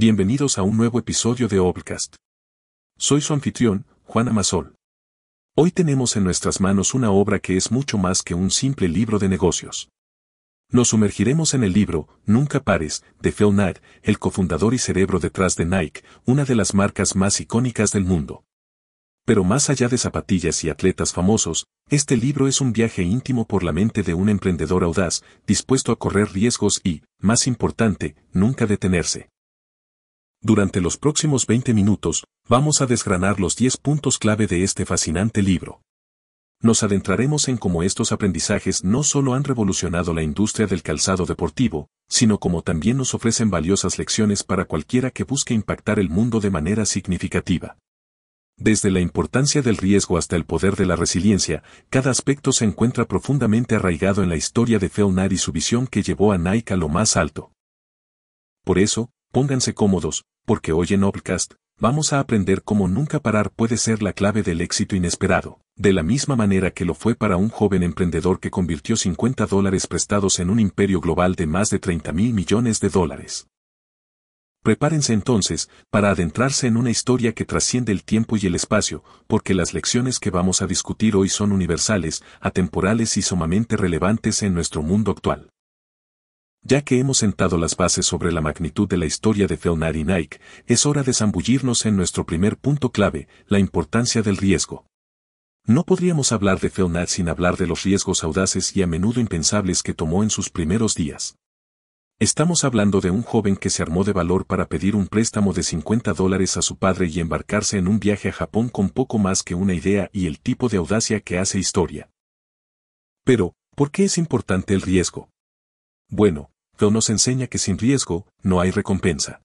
Bienvenidos a un nuevo episodio de Obcast. Soy su anfitrión, Juan Amasol. Hoy tenemos en nuestras manos una obra que es mucho más que un simple libro de negocios. Nos sumergiremos en el libro Nunca pares, de Phil Knight, el cofundador y cerebro detrás de Nike, una de las marcas más icónicas del mundo. Pero más allá de zapatillas y atletas famosos, este libro es un viaje íntimo por la mente de un emprendedor audaz, dispuesto a correr riesgos y, más importante, nunca detenerse. Durante los próximos 20 minutos, vamos a desgranar los 10 puntos clave de este fascinante libro. Nos adentraremos en cómo estos aprendizajes no solo han revolucionado la industria del calzado deportivo, sino como también nos ofrecen valiosas lecciones para cualquiera que busque impactar el mundo de manera significativa. Desde la importancia del riesgo hasta el poder de la resiliencia, cada aspecto se encuentra profundamente arraigado en la historia de Knight y su visión que llevó a Nike a lo más alto. Por eso, Pónganse cómodos, porque hoy en Obcast, vamos a aprender cómo nunca parar puede ser la clave del éxito inesperado, de la misma manera que lo fue para un joven emprendedor que convirtió 50 dólares prestados en un imperio global de más de 30 mil millones de dólares. Prepárense entonces para adentrarse en una historia que trasciende el tiempo y el espacio, porque las lecciones que vamos a discutir hoy son universales, atemporales y sumamente relevantes en nuestro mundo actual. Ya que hemos sentado las bases sobre la magnitud de la historia de Felnar y Nike, es hora de zambullirnos en nuestro primer punto clave, la importancia del riesgo. No podríamos hablar de Felnar sin hablar de los riesgos audaces y a menudo impensables que tomó en sus primeros días. Estamos hablando de un joven que se armó de valor para pedir un préstamo de 50 dólares a su padre y embarcarse en un viaje a Japón con poco más que una idea y el tipo de audacia que hace historia. Pero, ¿por qué es importante el riesgo? Bueno, Phil nos enseña que sin riesgo, no hay recompensa.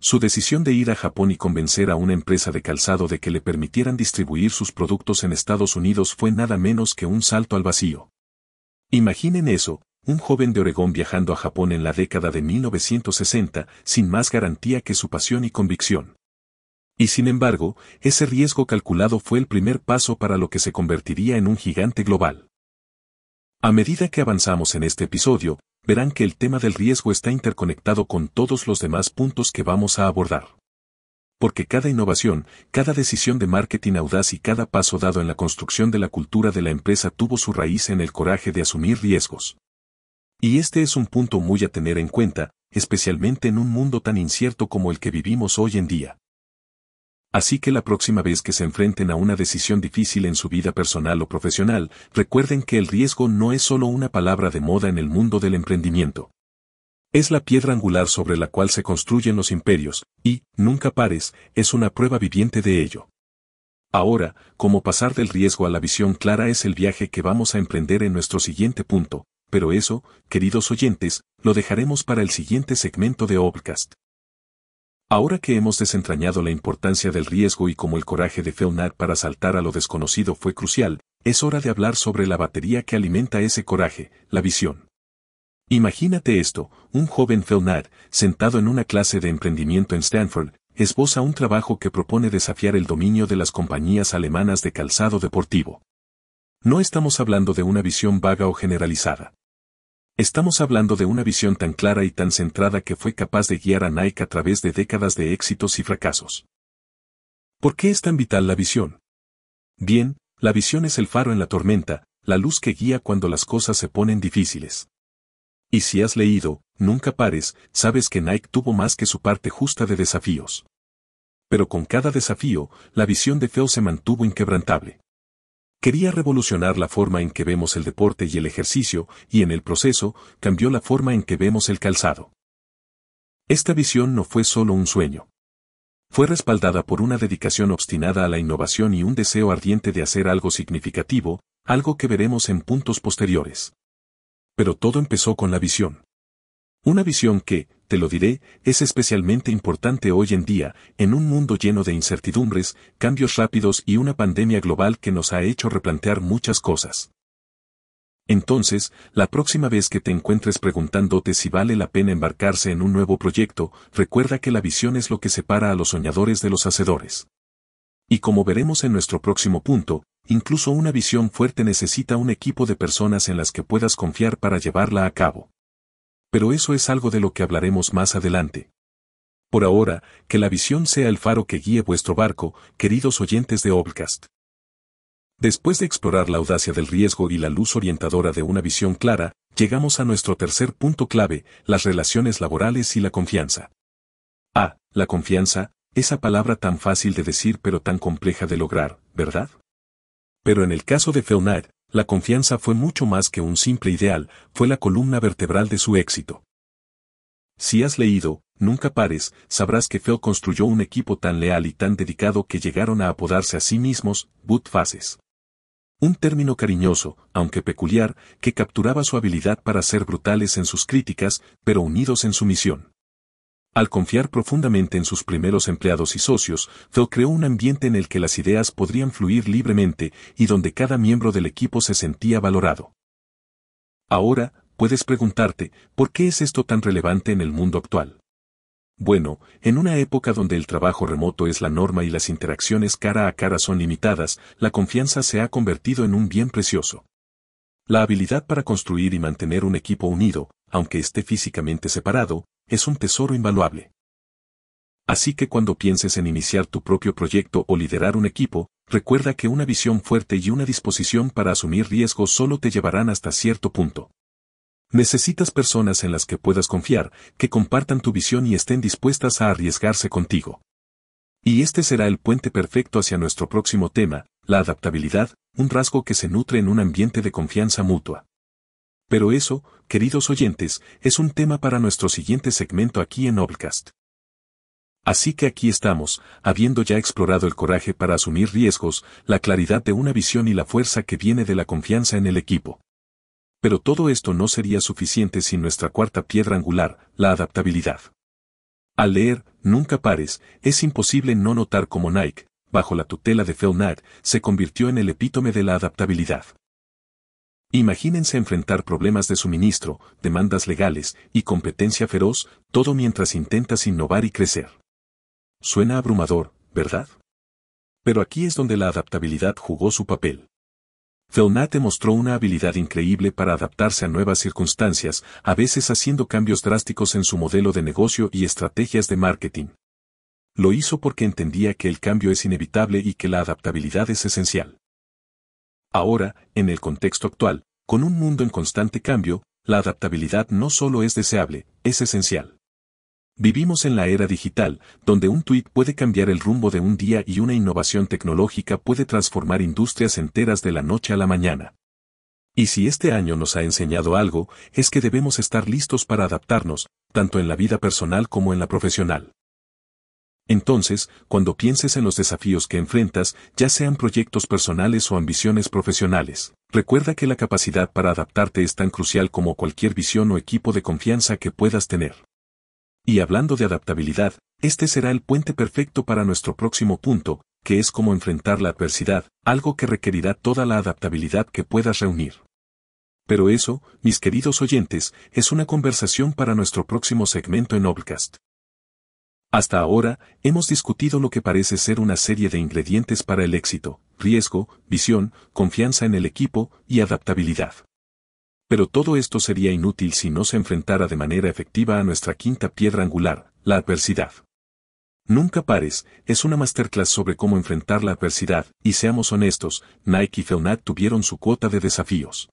Su decisión de ir a Japón y convencer a una empresa de calzado de que le permitieran distribuir sus productos en Estados Unidos fue nada menos que un salto al vacío. Imaginen eso, un joven de Oregón viajando a Japón en la década de 1960, sin más garantía que su pasión y convicción. Y sin embargo, ese riesgo calculado fue el primer paso para lo que se convertiría en un gigante global. A medida que avanzamos en este episodio, verán que el tema del riesgo está interconectado con todos los demás puntos que vamos a abordar. Porque cada innovación, cada decisión de marketing audaz y cada paso dado en la construcción de la cultura de la empresa tuvo su raíz en el coraje de asumir riesgos. Y este es un punto muy a tener en cuenta, especialmente en un mundo tan incierto como el que vivimos hoy en día. Así que la próxima vez que se enfrenten a una decisión difícil en su vida personal o profesional, recuerden que el riesgo no es solo una palabra de moda en el mundo del emprendimiento. Es la piedra angular sobre la cual se construyen los imperios, y, nunca pares, es una prueba viviente de ello. Ahora, cómo pasar del riesgo a la visión clara es el viaje que vamos a emprender en nuestro siguiente punto, pero eso, queridos oyentes, lo dejaremos para el siguiente segmento de Obcast. Ahora que hemos desentrañado la importancia del riesgo y cómo el coraje de Felnat para saltar a lo desconocido fue crucial, es hora de hablar sobre la batería que alimenta ese coraje, la visión. Imagínate esto, un joven Felnat, sentado en una clase de emprendimiento en Stanford, esboza un trabajo que propone desafiar el dominio de las compañías alemanas de calzado deportivo. No estamos hablando de una visión vaga o generalizada. Estamos hablando de una visión tan clara y tan centrada que fue capaz de guiar a Nike a través de décadas de éxitos y fracasos. ¿Por qué es tan vital la visión? Bien, la visión es el faro en la tormenta, la luz que guía cuando las cosas se ponen difíciles. Y si has leído, nunca pares, sabes que Nike tuvo más que su parte justa de desafíos. Pero con cada desafío, la visión de Phil se mantuvo inquebrantable. Quería revolucionar la forma en que vemos el deporte y el ejercicio, y en el proceso, cambió la forma en que vemos el calzado. Esta visión no fue solo un sueño. Fue respaldada por una dedicación obstinada a la innovación y un deseo ardiente de hacer algo significativo, algo que veremos en puntos posteriores. Pero todo empezó con la visión. Una visión que, te lo diré, es especialmente importante hoy en día, en un mundo lleno de incertidumbres, cambios rápidos y una pandemia global que nos ha hecho replantear muchas cosas. Entonces, la próxima vez que te encuentres preguntándote si vale la pena embarcarse en un nuevo proyecto, recuerda que la visión es lo que separa a los soñadores de los hacedores. Y como veremos en nuestro próximo punto, incluso una visión fuerte necesita un equipo de personas en las que puedas confiar para llevarla a cabo pero eso es algo de lo que hablaremos más adelante. Por ahora, que la visión sea el faro que guíe vuestro barco, queridos oyentes de Obcast. Después de explorar la audacia del riesgo y la luz orientadora de una visión clara, llegamos a nuestro tercer punto clave, las relaciones laborales y la confianza. Ah, la confianza, esa palabra tan fácil de decir pero tan compleja de lograr, ¿verdad? Pero en el caso de Phil la confianza fue mucho más que un simple ideal, fue la columna vertebral de su éxito. Si has leído, Nunca pares, sabrás que Phil construyó un equipo tan leal y tan dedicado que llegaron a apodarse a sí mismos, boot faces. Un término cariñoso, aunque peculiar, que capturaba su habilidad para ser brutales en sus críticas, pero unidos en su misión. Al confiar profundamente en sus primeros empleados y socios, Phil creó un ambiente en el que las ideas podrían fluir libremente y donde cada miembro del equipo se sentía valorado. Ahora, puedes preguntarte, ¿por qué es esto tan relevante en el mundo actual? Bueno, en una época donde el trabajo remoto es la norma y las interacciones cara a cara son limitadas, la confianza se ha convertido en un bien precioso. La habilidad para construir y mantener un equipo unido, aunque esté físicamente separado, es un tesoro invaluable. Así que cuando pienses en iniciar tu propio proyecto o liderar un equipo, recuerda que una visión fuerte y una disposición para asumir riesgos solo te llevarán hasta cierto punto. Necesitas personas en las que puedas confiar, que compartan tu visión y estén dispuestas a arriesgarse contigo. Y este será el puente perfecto hacia nuestro próximo tema, la adaptabilidad, un rasgo que se nutre en un ambiente de confianza mutua. Pero eso, queridos oyentes, es un tema para nuestro siguiente segmento aquí en Noblecast. Así que aquí estamos, habiendo ya explorado el coraje para asumir riesgos, la claridad de una visión y la fuerza que viene de la confianza en el equipo. Pero todo esto no sería suficiente sin nuestra cuarta piedra angular, la adaptabilidad. Al leer, Nunca pares, es imposible no notar cómo Nike, bajo la tutela de Phil Knight, se convirtió en el epítome de la adaptabilidad. Imagínense enfrentar problemas de suministro, demandas legales y competencia feroz, todo mientras intentas innovar y crecer. Suena abrumador, ¿verdad? Pero aquí es donde la adaptabilidad jugó su papel. Felnat demostró una habilidad increíble para adaptarse a nuevas circunstancias, a veces haciendo cambios drásticos en su modelo de negocio y estrategias de marketing. Lo hizo porque entendía que el cambio es inevitable y que la adaptabilidad es esencial. Ahora, en el contexto actual, con un mundo en constante cambio, la adaptabilidad no solo es deseable, es esencial. Vivimos en la era digital, donde un tuit puede cambiar el rumbo de un día y una innovación tecnológica puede transformar industrias enteras de la noche a la mañana. Y si este año nos ha enseñado algo, es que debemos estar listos para adaptarnos, tanto en la vida personal como en la profesional. Entonces, cuando pienses en los desafíos que enfrentas, ya sean proyectos personales o ambiciones profesionales, recuerda que la capacidad para adaptarte es tan crucial como cualquier visión o equipo de confianza que puedas tener. Y hablando de adaptabilidad, este será el puente perfecto para nuestro próximo punto, que es cómo enfrentar la adversidad, algo que requerirá toda la adaptabilidad que puedas reunir. Pero eso, mis queridos oyentes, es una conversación para nuestro próximo segmento en Obcast. Hasta ahora, hemos discutido lo que parece ser una serie de ingredientes para el éxito, riesgo, visión, confianza en el equipo y adaptabilidad. Pero todo esto sería inútil si no se enfrentara de manera efectiva a nuestra quinta piedra angular, la adversidad. Nunca pares, es una masterclass sobre cómo enfrentar la adversidad, y seamos honestos, Nike y Felnat tuvieron su cuota de desafíos.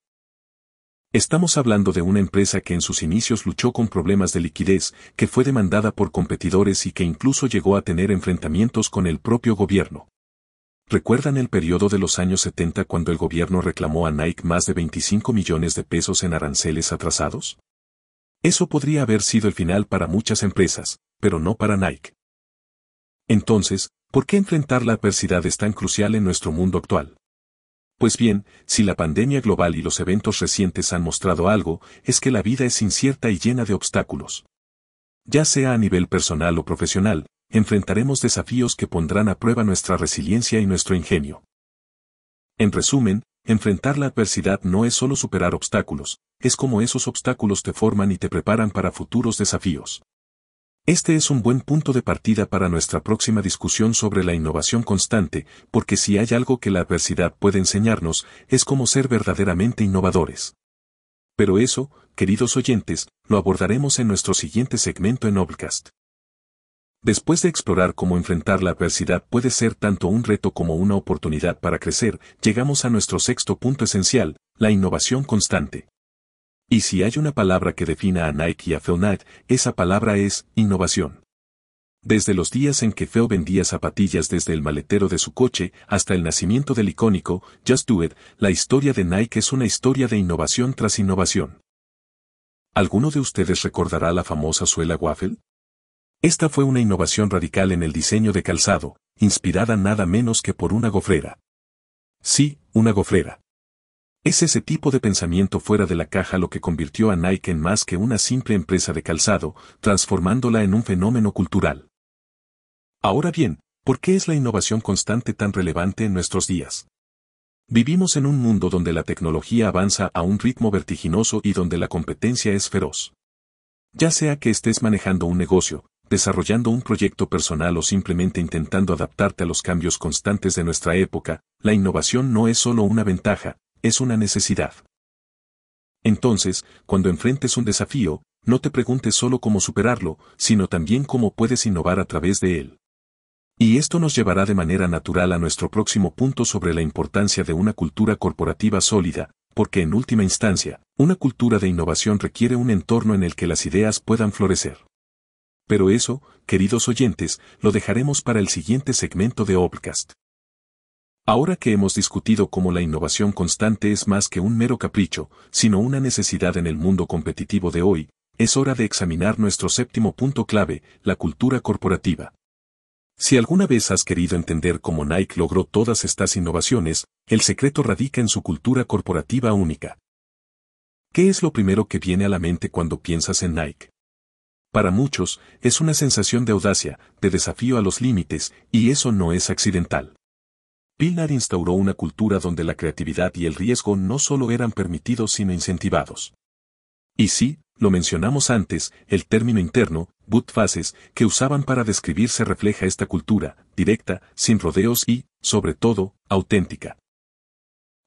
Estamos hablando de una empresa que en sus inicios luchó con problemas de liquidez, que fue demandada por competidores y que incluso llegó a tener enfrentamientos con el propio gobierno. ¿Recuerdan el periodo de los años 70 cuando el gobierno reclamó a Nike más de 25 millones de pesos en aranceles atrasados? Eso podría haber sido el final para muchas empresas, pero no para Nike. Entonces, ¿por qué enfrentar la adversidad es tan crucial en nuestro mundo actual? Pues bien, si la pandemia global y los eventos recientes han mostrado algo, es que la vida es incierta y llena de obstáculos. Ya sea a nivel personal o profesional, enfrentaremos desafíos que pondrán a prueba nuestra resiliencia y nuestro ingenio. En resumen, enfrentar la adversidad no es solo superar obstáculos, es como esos obstáculos te forman y te preparan para futuros desafíos. Este es un buen punto de partida para nuestra próxima discusión sobre la innovación constante, porque si hay algo que la adversidad puede enseñarnos, es cómo ser verdaderamente innovadores. Pero eso, queridos oyentes, lo abordaremos en nuestro siguiente segmento en Obcast. Después de explorar cómo enfrentar la adversidad puede ser tanto un reto como una oportunidad para crecer, llegamos a nuestro sexto punto esencial, la innovación constante. Y si hay una palabra que defina a Nike y a Knight, esa palabra es innovación. Desde los días en que Phil vendía zapatillas desde el maletero de su coche hasta el nacimiento del icónico Just Do It, la historia de Nike es una historia de innovación tras innovación. ¿Alguno de ustedes recordará la famosa suela waffle? Esta fue una innovación radical en el diseño de calzado, inspirada nada menos que por una gofrera. Sí, una gofrera. Es ese tipo de pensamiento fuera de la caja lo que convirtió a Nike en más que una simple empresa de calzado, transformándola en un fenómeno cultural. Ahora bien, ¿por qué es la innovación constante tan relevante en nuestros días? Vivimos en un mundo donde la tecnología avanza a un ritmo vertiginoso y donde la competencia es feroz. Ya sea que estés manejando un negocio, desarrollando un proyecto personal o simplemente intentando adaptarte a los cambios constantes de nuestra época, la innovación no es solo una ventaja, es una necesidad. Entonces, cuando enfrentes un desafío, no te preguntes solo cómo superarlo, sino también cómo puedes innovar a través de él. Y esto nos llevará de manera natural a nuestro próximo punto sobre la importancia de una cultura corporativa sólida, porque en última instancia, una cultura de innovación requiere un entorno en el que las ideas puedan florecer. Pero eso, queridos oyentes, lo dejaremos para el siguiente segmento de Obcast. Ahora que hemos discutido cómo la innovación constante es más que un mero capricho, sino una necesidad en el mundo competitivo de hoy, es hora de examinar nuestro séptimo punto clave, la cultura corporativa. Si alguna vez has querido entender cómo Nike logró todas estas innovaciones, el secreto radica en su cultura corporativa única. ¿Qué es lo primero que viene a la mente cuando piensas en Nike? Para muchos, es una sensación de audacia, de desafío a los límites, y eso no es accidental. Pilnar instauró una cultura donde la creatividad y el riesgo no solo eran permitidos sino incentivados. Y sí, lo mencionamos antes, el término interno, boot faces, que usaban para describirse refleja esta cultura, directa, sin rodeos y, sobre todo, auténtica.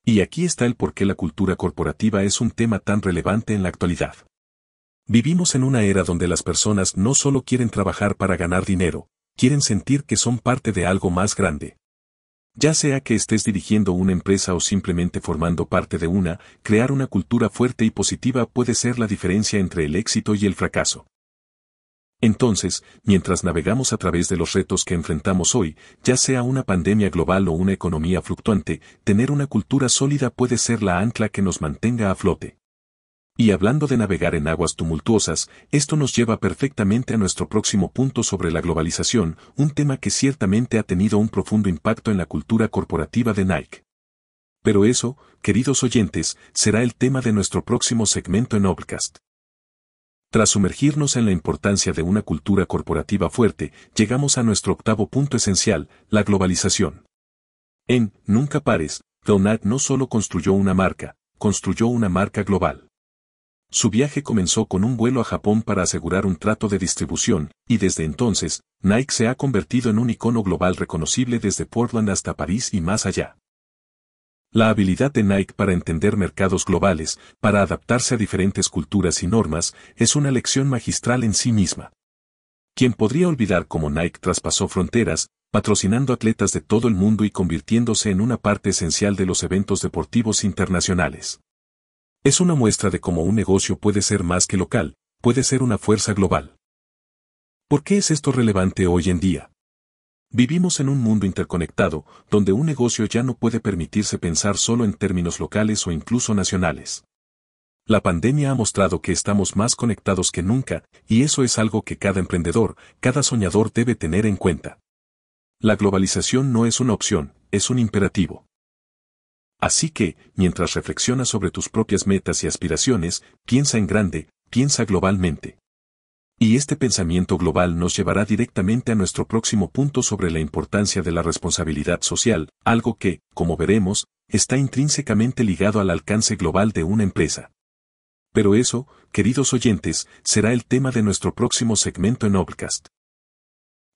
Y aquí está el por qué la cultura corporativa es un tema tan relevante en la actualidad. Vivimos en una era donde las personas no solo quieren trabajar para ganar dinero, quieren sentir que son parte de algo más grande. Ya sea que estés dirigiendo una empresa o simplemente formando parte de una, crear una cultura fuerte y positiva puede ser la diferencia entre el éxito y el fracaso. Entonces, mientras navegamos a través de los retos que enfrentamos hoy, ya sea una pandemia global o una economía fluctuante, tener una cultura sólida puede ser la ancla que nos mantenga a flote. Y hablando de navegar en aguas tumultuosas, esto nos lleva perfectamente a nuestro próximo punto sobre la globalización, un tema que ciertamente ha tenido un profundo impacto en la cultura corporativa de Nike. Pero eso, queridos oyentes, será el tema de nuestro próximo segmento en Obcast. Tras sumergirnos en la importancia de una cultura corporativa fuerte, llegamos a nuestro octavo punto esencial, la globalización. En Nunca Pares, Donat no solo construyó una marca, construyó una marca global. Su viaje comenzó con un vuelo a Japón para asegurar un trato de distribución, y desde entonces, Nike se ha convertido en un icono global reconocible desde Portland hasta París y más allá. La habilidad de Nike para entender mercados globales, para adaptarse a diferentes culturas y normas, es una lección magistral en sí misma. ¿Quién podría olvidar cómo Nike traspasó fronteras, patrocinando atletas de todo el mundo y convirtiéndose en una parte esencial de los eventos deportivos internacionales? Es una muestra de cómo un negocio puede ser más que local, puede ser una fuerza global. ¿Por qué es esto relevante hoy en día? Vivimos en un mundo interconectado, donde un negocio ya no puede permitirse pensar solo en términos locales o incluso nacionales. La pandemia ha mostrado que estamos más conectados que nunca, y eso es algo que cada emprendedor, cada soñador debe tener en cuenta. La globalización no es una opción, es un imperativo. Así que, mientras reflexionas sobre tus propias metas y aspiraciones, piensa en grande, piensa globalmente. Y este pensamiento global nos llevará directamente a nuestro próximo punto sobre la importancia de la responsabilidad social, algo que, como veremos, está intrínsecamente ligado al alcance global de una empresa. Pero eso, queridos oyentes, será el tema de nuestro próximo segmento en Obcast.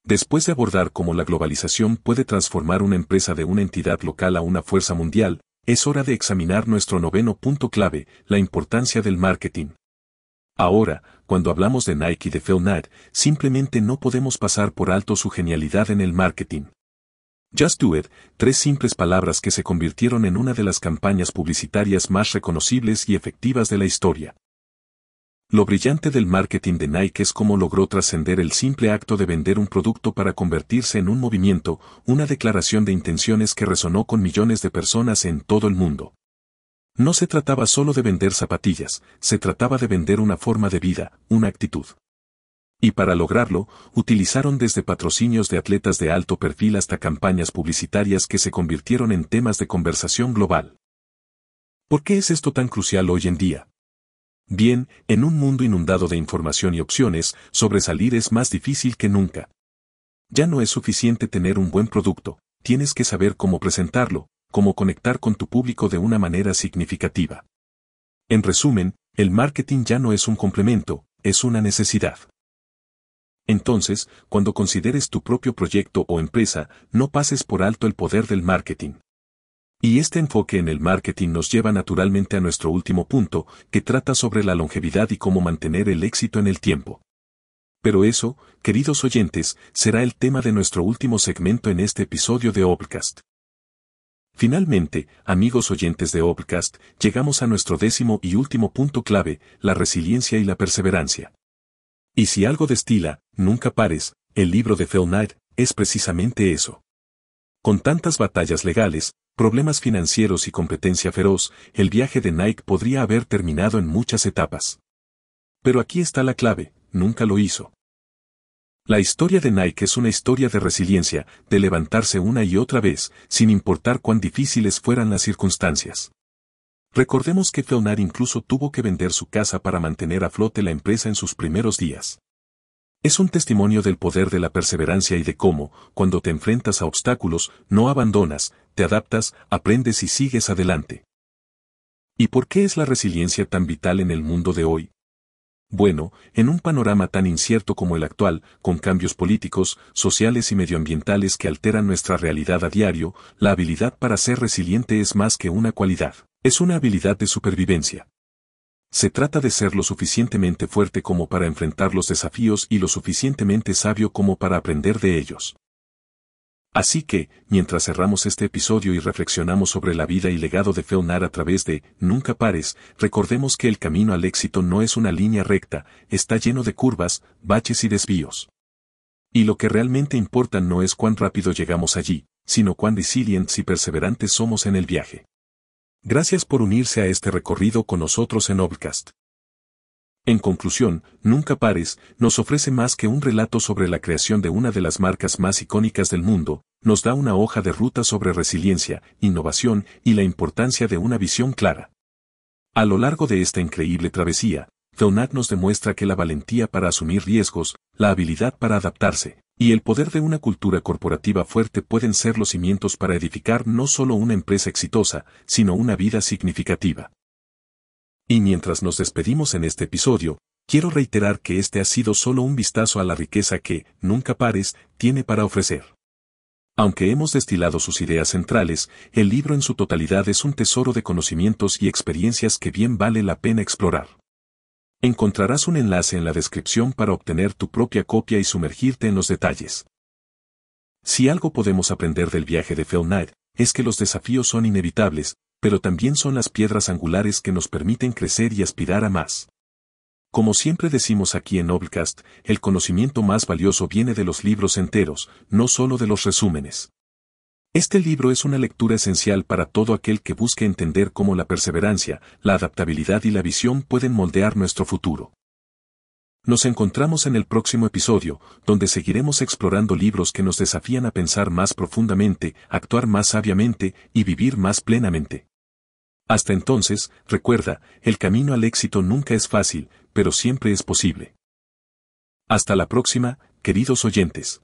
Después de abordar cómo la globalización puede transformar una empresa de una entidad local a una fuerza mundial, es hora de examinar nuestro noveno punto clave, la importancia del marketing. Ahora, cuando hablamos de Nike y de Phil Knight, simplemente no podemos pasar por alto su genialidad en el marketing. Just Do It, tres simples palabras que se convirtieron en una de las campañas publicitarias más reconocibles y efectivas de la historia. Lo brillante del marketing de Nike es cómo logró trascender el simple acto de vender un producto para convertirse en un movimiento, una declaración de intenciones que resonó con millones de personas en todo el mundo. No se trataba solo de vender zapatillas, se trataba de vender una forma de vida, una actitud. Y para lograrlo, utilizaron desde patrocinios de atletas de alto perfil hasta campañas publicitarias que se convirtieron en temas de conversación global. ¿Por qué es esto tan crucial hoy en día? Bien, en un mundo inundado de información y opciones, sobresalir es más difícil que nunca. Ya no es suficiente tener un buen producto, tienes que saber cómo presentarlo, cómo conectar con tu público de una manera significativa. En resumen, el marketing ya no es un complemento, es una necesidad. Entonces, cuando consideres tu propio proyecto o empresa, no pases por alto el poder del marketing. Y este enfoque en el marketing nos lleva naturalmente a nuestro último punto, que trata sobre la longevidad y cómo mantener el éxito en el tiempo. Pero eso, queridos oyentes, será el tema de nuestro último segmento en este episodio de Obcast. Finalmente, amigos oyentes de Obcast, llegamos a nuestro décimo y último punto clave, la resiliencia y la perseverancia. Y si algo destila, nunca pares, el libro de Phil Knight, es precisamente eso. Con tantas batallas legales, problemas financieros y competencia feroz, el viaje de Nike podría haber terminado en muchas etapas. Pero aquí está la clave, nunca lo hizo. La historia de Nike es una historia de resiliencia, de levantarse una y otra vez, sin importar cuán difíciles fueran las circunstancias. Recordemos que Feonar incluso tuvo que vender su casa para mantener a flote la empresa en sus primeros días. Es un testimonio del poder de la perseverancia y de cómo, cuando te enfrentas a obstáculos, no abandonas, te adaptas, aprendes y sigues adelante. ¿Y por qué es la resiliencia tan vital en el mundo de hoy? Bueno, en un panorama tan incierto como el actual, con cambios políticos, sociales y medioambientales que alteran nuestra realidad a diario, la habilidad para ser resiliente es más que una cualidad, es una habilidad de supervivencia. Se trata de ser lo suficientemente fuerte como para enfrentar los desafíos y lo suficientemente sabio como para aprender de ellos. Así que, mientras cerramos este episodio y reflexionamos sobre la vida y legado de Feonar a través de Nunca pares, recordemos que el camino al éxito no es una línea recta, está lleno de curvas, baches y desvíos. Y lo que realmente importa no es cuán rápido llegamos allí, sino cuán resilientes y perseverantes somos en el viaje. Gracias por unirse a este recorrido con nosotros en Obcast. En conclusión, Nunca Pares nos ofrece más que un relato sobre la creación de una de las marcas más icónicas del mundo, nos da una hoja de ruta sobre resiliencia, innovación y la importancia de una visión clara. A lo largo de esta increíble travesía, Feonat nos demuestra que la valentía para asumir riesgos, la habilidad para adaptarse, y el poder de una cultura corporativa fuerte pueden ser los cimientos para edificar no solo una empresa exitosa, sino una vida significativa. Y mientras nos despedimos en este episodio, quiero reiterar que este ha sido solo un vistazo a la riqueza que, nunca pares, tiene para ofrecer. Aunque hemos destilado sus ideas centrales, el libro en su totalidad es un tesoro de conocimientos y experiencias que bien vale la pena explorar. Encontrarás un enlace en la descripción para obtener tu propia copia y sumergirte en los detalles. Si algo podemos aprender del viaje de Phil Knight, es que los desafíos son inevitables, pero también son las piedras angulares que nos permiten crecer y aspirar a más. Como siempre decimos aquí en Noblecast, el conocimiento más valioso viene de los libros enteros, no solo de los resúmenes. Este libro es una lectura esencial para todo aquel que busque entender cómo la perseverancia, la adaptabilidad y la visión pueden moldear nuestro futuro. Nos encontramos en el próximo episodio, donde seguiremos explorando libros que nos desafían a pensar más profundamente, actuar más sabiamente y vivir más plenamente. Hasta entonces, recuerda, el camino al éxito nunca es fácil, pero siempre es posible. Hasta la próxima, queridos oyentes.